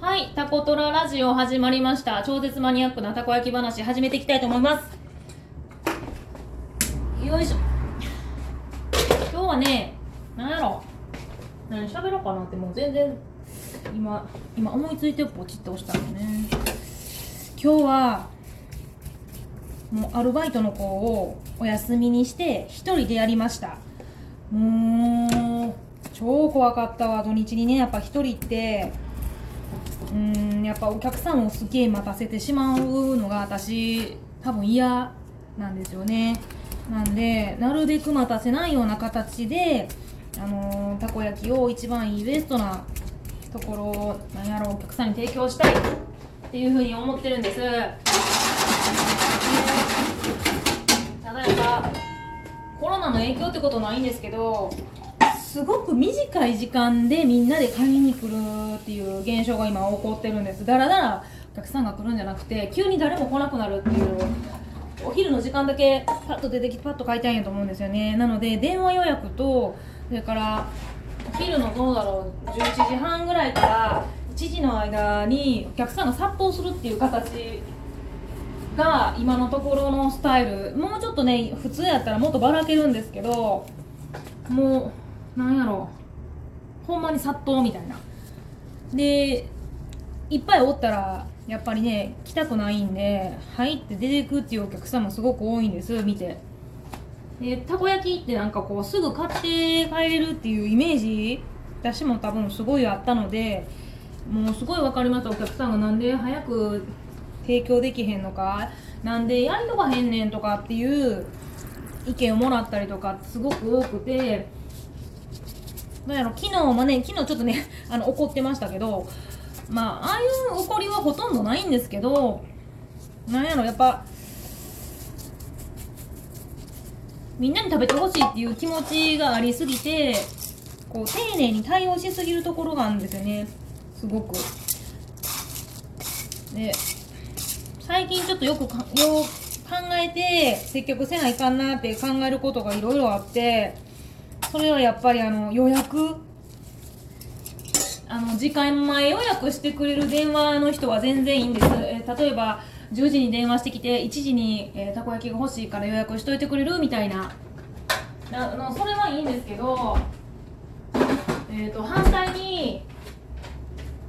はい、タコトララジオ始まりました。超絶マニアックなたこ焼き話始めていきたいと思います。よいしょ。今日はね、なんやろ。何喋ろうかなってもう全然今今思いついてポチッと押したのね。今日はもうアルバイトの子をお休みにして一人でやりました。もう超怖かったわ土日にねやっぱ一人ってうんやっぱお客さんをすげえ待たせてしまうのが私多分嫌なんですよね。なんでなるべく待たせないような形であのーたこ焼きを一番いいベストなところをなんやろうお客さんに提供したいっていうふうに思ってるんです。ただやっぱコロナの影響ってことないんですけどすごく短い時間でみんなで買いに来るっていう現象が今起こってるんです。だらだらお客さんが来るんじゃなくて急に誰も来なくなるっていうお昼の時間だけパッと出てきてパッと買いたいんやと思うんですよね。なので電話予約とそれからお昼のどうだろう11時半ぐらいから1時の間にお客さんが殺到するっていう形が今のところのスタイル。もうちょっとね普通やったらもっとばらけるんですけどもうなんやろ。ほんまに殺到みたいな。でいっぱいおったらやっぱりね来たくないんで入って出てくっていうお客さんもすごく多いんです見て。でたこ焼きってなんかこうすぐ買って帰れるっていうイメージ私も多分すごいあったのでもうすごい分かりましたお客さんがなんで早く提供できへんのかなんでやりとかへんねんとかっていう意見をもらったりとかすごく多くてなんやろ昨日もね昨日ちょっとね あの怒ってましたけどまあああいう怒りはほとんどないんですけどなんやろやっぱみんなに食べてほしいっていう気持ちがありすぎてこう丁寧に対応しすぎるところがあるんですよねすごく。で最近ちょっとよくよう考えて積極せないかんなって考えることがいろいろあってそれはやっぱりあの予約。あの時間前予約してくれる電話の人は全然いいんです、えー例えば10時に電話してきて1時に、えーたこ焼きが欲しいから予約しといてくれるみたいな。なのそれはいいんですけど、えー、と反対に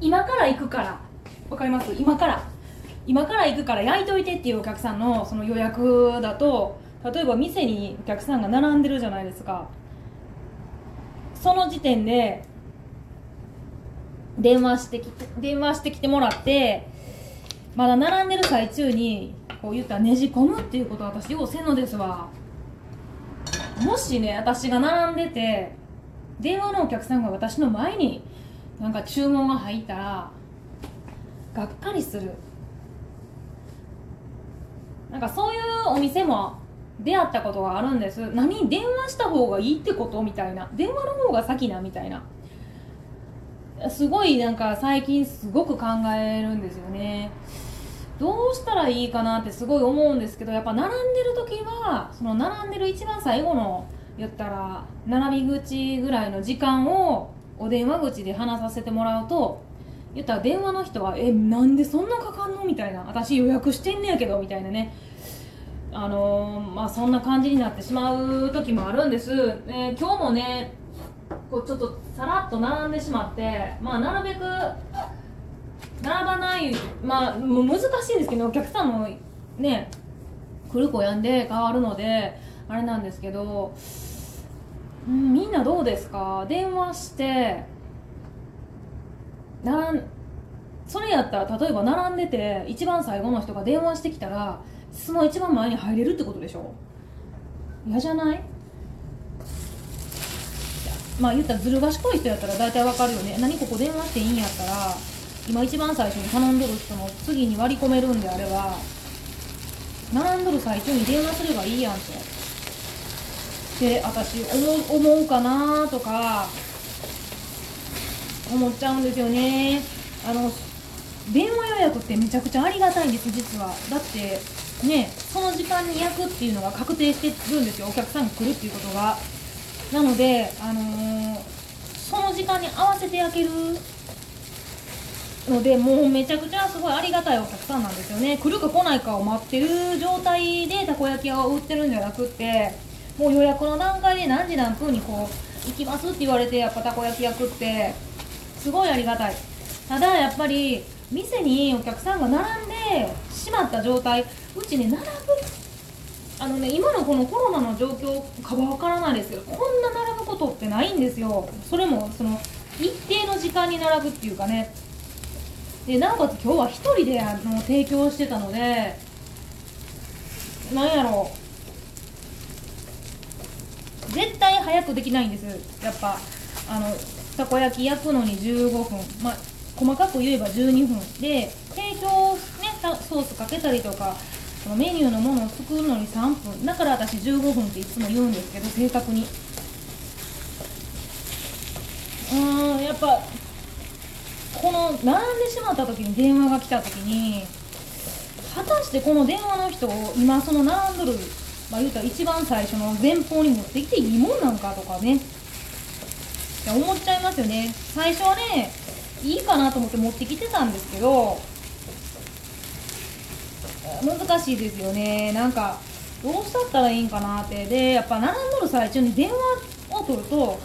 今から行くから。わかります？今から。今から行くから焼いといてっていうお客さんのその予約だと例えば店にお客さんが並んでるじゃないですか。その時点で電話してきて電話してきてもらってまだ並んでる最中にこう言ったらねじ込むっていうことは私ようせんのですわ。もしね私が並んでて電話のお客さんが私の前になんか注文が入ったらがっかりする。なんかそういうお店も出会ったことがあるんです。何？電話した方がいいってこと？みたいな。電話の方が先なみたいな。すごいなんか最近すごく考えるんですよね。どうしたらいいかなってすごい思うんですけどやっぱ並んでる時はその並んでる一番最後の言ったら並び口ぐらいの時間をお電話口で話させてもらうと言ったら電話の人は「えなんでそんなかかんの?」みたいな「私予約してんねやけど」みたいなね。あのーまあそんな感じになってしまう時もあるんです、えー今日もねこうちょっとさらっと並んでしまってまあなるべく並ばないまあもう難しいんですけどお客さんもね来る子やんで変わるのであれなんですけど、うん、みんなどうですか？電話して並んそれやったら例えば並んでて一番最後の人が電話してきたらその一番前に入れるってことでしょ？嫌じゃない？まあ言ったらずる賢い人やったら大体わかるよね。何ここ電話していいんやったら今一番最初に頼んどる人の次に割り込めるんであれば並んどる最中に電話すればいいやんってで私思思うかなとか思っちゃうんですよね。あの電話予約ってめちゃくちゃありがたいんです実は。だってねその時間に焼くっていうのが確定してるんですよ。お客さんが来るっていうことが。なのであのーその時間に合わせて焼けるのでもうめちゃくちゃすごいありがたいお客さんなんですよね。来るか来ないかを待ってる状態でたこ焼き屋を売ってるんじゃなくってもう予約の段階で何時何分にこう行きますって言われてやっぱたこ焼き焼くってすごいありがたい。ただやっぱり店にお客さんが並んでしまった状態うちね並ぶ。あのね今のこのコロナの状況かはわからないですけどこんな並ぶことってないんですよ。それもその一定の時間に並ぶっていうかね。でなおかつ今日は1人であの提供してたのでなんやろ。う絶対早くできないんです。やっぱあのたこ焼き焼くのに15分。まあ細かく言えば12分。で提供ソースかけたりとかそのメニューのものを作るのに3分。だから私15分っていつも言うんですけど正確に。うんやっぱこの並んでしまった時に電話が来た時に果たしてこの電話の人を今その並んどるまあ言うたら一番最初の前方に持ってきていいもんなんかとかね。思っちゃいますよね。最初はねいいかなと思って持ってきてたんですけど難しいですよね。なんかどうしたったらいいんかなって。でやっぱ並んどる最中に電話を取ると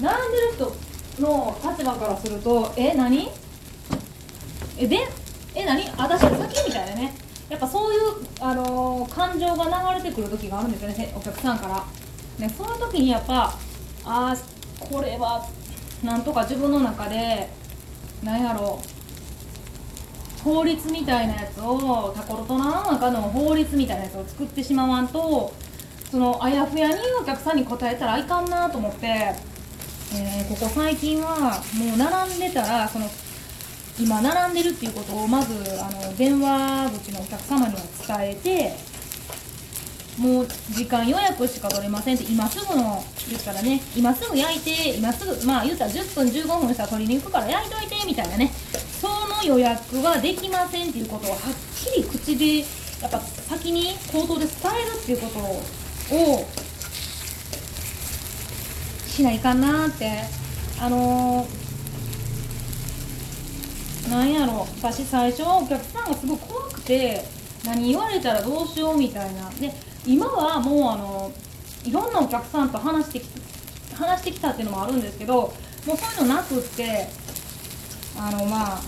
並んでる人の立場からするとえ何？えでえ何？私先みたいなね。やっぱそういう、あのー、感情が流れてくる時があるんですよねお客さんから。ねその時にやっぱああこれはなんとか自分の中でなんやろう。法律みたいなやつをタコロトナの中の法律みたいなやつを作ってしまわんとそのあやふやにお客さんに答えたらいかんなと思って、えー、ここ最近はもう並んでたらその今並んでるっていうことをまずあの電話口のお客様には伝えてもう時間予約しか取れませんって今すぐの言ったらね今すぐ焼いて今すぐまあ言ったら10分15分したら取りに行くから焼いといてみたいなね。予約はできませんっていうことをはっきり口でやっぱ先に口頭で伝えるっていうことをしないかなって。あのー、なんやろ。私最初お客さんがすごい怖くて何言われたらどうしようみたいな。で今はもうあのいろんなお客さんと話してき話してきたっていうのもあるんですけどもうそういうのなくってあのまあ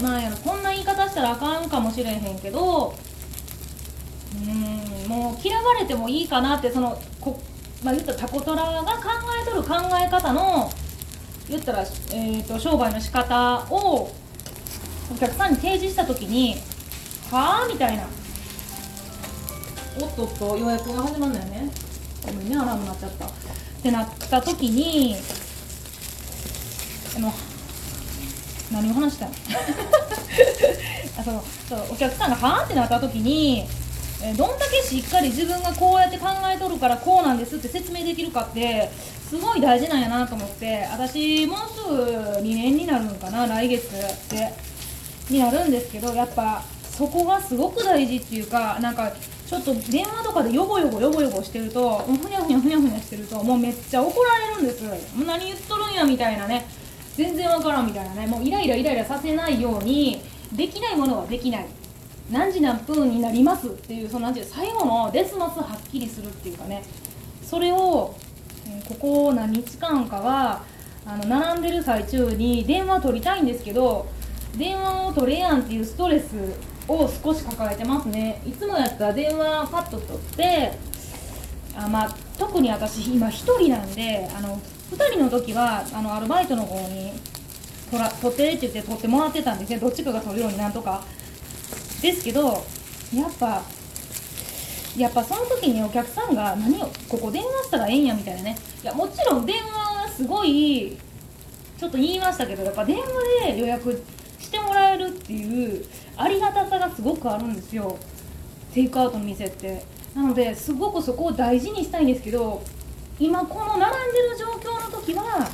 うなんやろ。こんな言い方したらあかんかもしれへんけどうんもう嫌われてもいいかなってそのこ、まあ、言ったらタコトラが考えとる考え方の言ったら、えーと、商売の仕方をお客さんに提示した時にはあみたいなおっとっと予約が始まるんだよね。ごめんねアラーム鳴っちゃった。ってなった時にあの何を話したの？あそのそうお客さんがはあってなった時にえどんだけしっかり自分がこうやって考えとるからこうなんですって説明できるかってすごい大事なんやなと思って私もうすぐ2年になるのかな来月ってになるんですけどやっぱそこがすごく大事っていうかなんかちょっと電話とかでヨボヨボヨボヨボしてるとふにゃふにゃふにゃふにゃしてるともうめっちゃ怒られるんです。何言っとるんやみたいなね。全然わからんみたいなね。もうイライライライラさせないようにできないものはできない。何時何分になりますっていうそのなんていう最後のデスマスはっきりするっていうかね。それを、ここ何日間かはあの並んでる最中に電話取りたいんですけど電話を取れやんっていうストレスを少し抱えてますね。いつもやったら電話パッと取ってあまあ特に私今1人なんであの2人の時はあのアルバイトの方に取ら取ってって言って取ってもらってたんですね。どっちかが取るようになんとか。ですけどやっぱやっぱその時にお客さんが何をここ電話したらええんやみたいなね。いやもちろん電話はすごいちょっと言いましたけどやっぱ電話で予約してもらえるっていうありがたさがすごくあるんですよ。テイクアウトの店って。なのですごくそこを大事にしたいんですけど今この並んでる状況の時は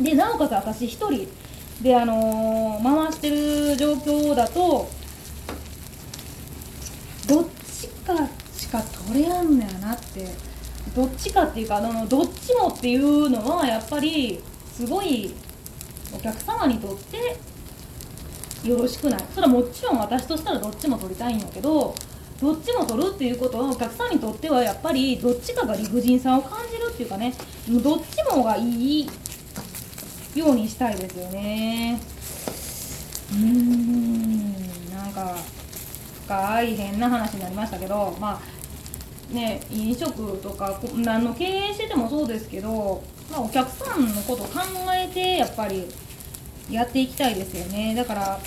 でなおかつ私1人であのー、回してる状況だとどっちかしか取れやんねやなってどっちかっていうかあのどっちもっていうのはやっぱりすごいお客様にとってよろしくない。それはもちろん私としたらどっちも取りたいんだけどどっちも取るっていうことはお客さんにとってはやっぱりどっちかが理不尽さを感じるっていうかねどっちもがいいようにしたいですよね。うーんなんか深い変な話になりましたけどまあね飲食とか何の経営しててもそうですけど、まあ、お客さんのこと考えてやっぱりやっていきたいですよね。だから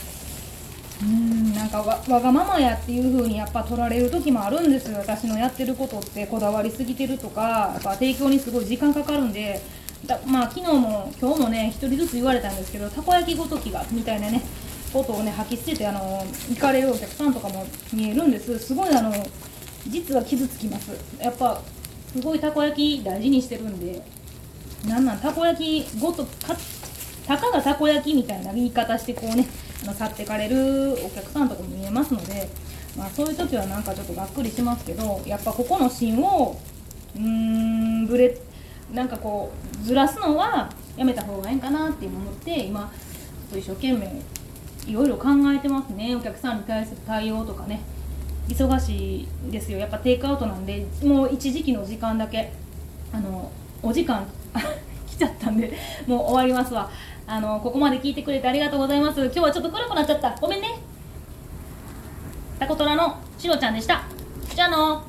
うーんなんかわわがままやっていう風にやっぱ取られる時もあるんです私のやってることってこだわりすぎてるとかやっぱ提供にすごい時間かかるんで。だまあ昨日も今日もね1人ずつ言われたんですけどたこ焼きごときがみたいなねことをね吐き捨ててあの行かれるお客さんとかも見えるんです。すごいあの実は傷つきます。やっぱすごいたこ焼き大事にしてるんで。なんなんたこ焼きごとかたかがたこ焼きみたいな言い方してこうね去ってかれるお客さんとかも見えますので、まあ、そういう時はなんかちょっとがっくりしますけどやっぱここの芯をうーんぶれなんかこうずらすのはやめた方がいいかなって思って今ちょっと一生懸命いろいろ考えてますねお客さんに対する対応とかね忙しいですよやっぱテイクアウトなんでもう一時期の時間だけあのお時間来ちゃったんでもう終わりますわあのここまで聞いてくれてありがとうございます。今日はちょっと暗くなっちゃった。ごめんね。タコトラのしろちゃんでした。じゃあの。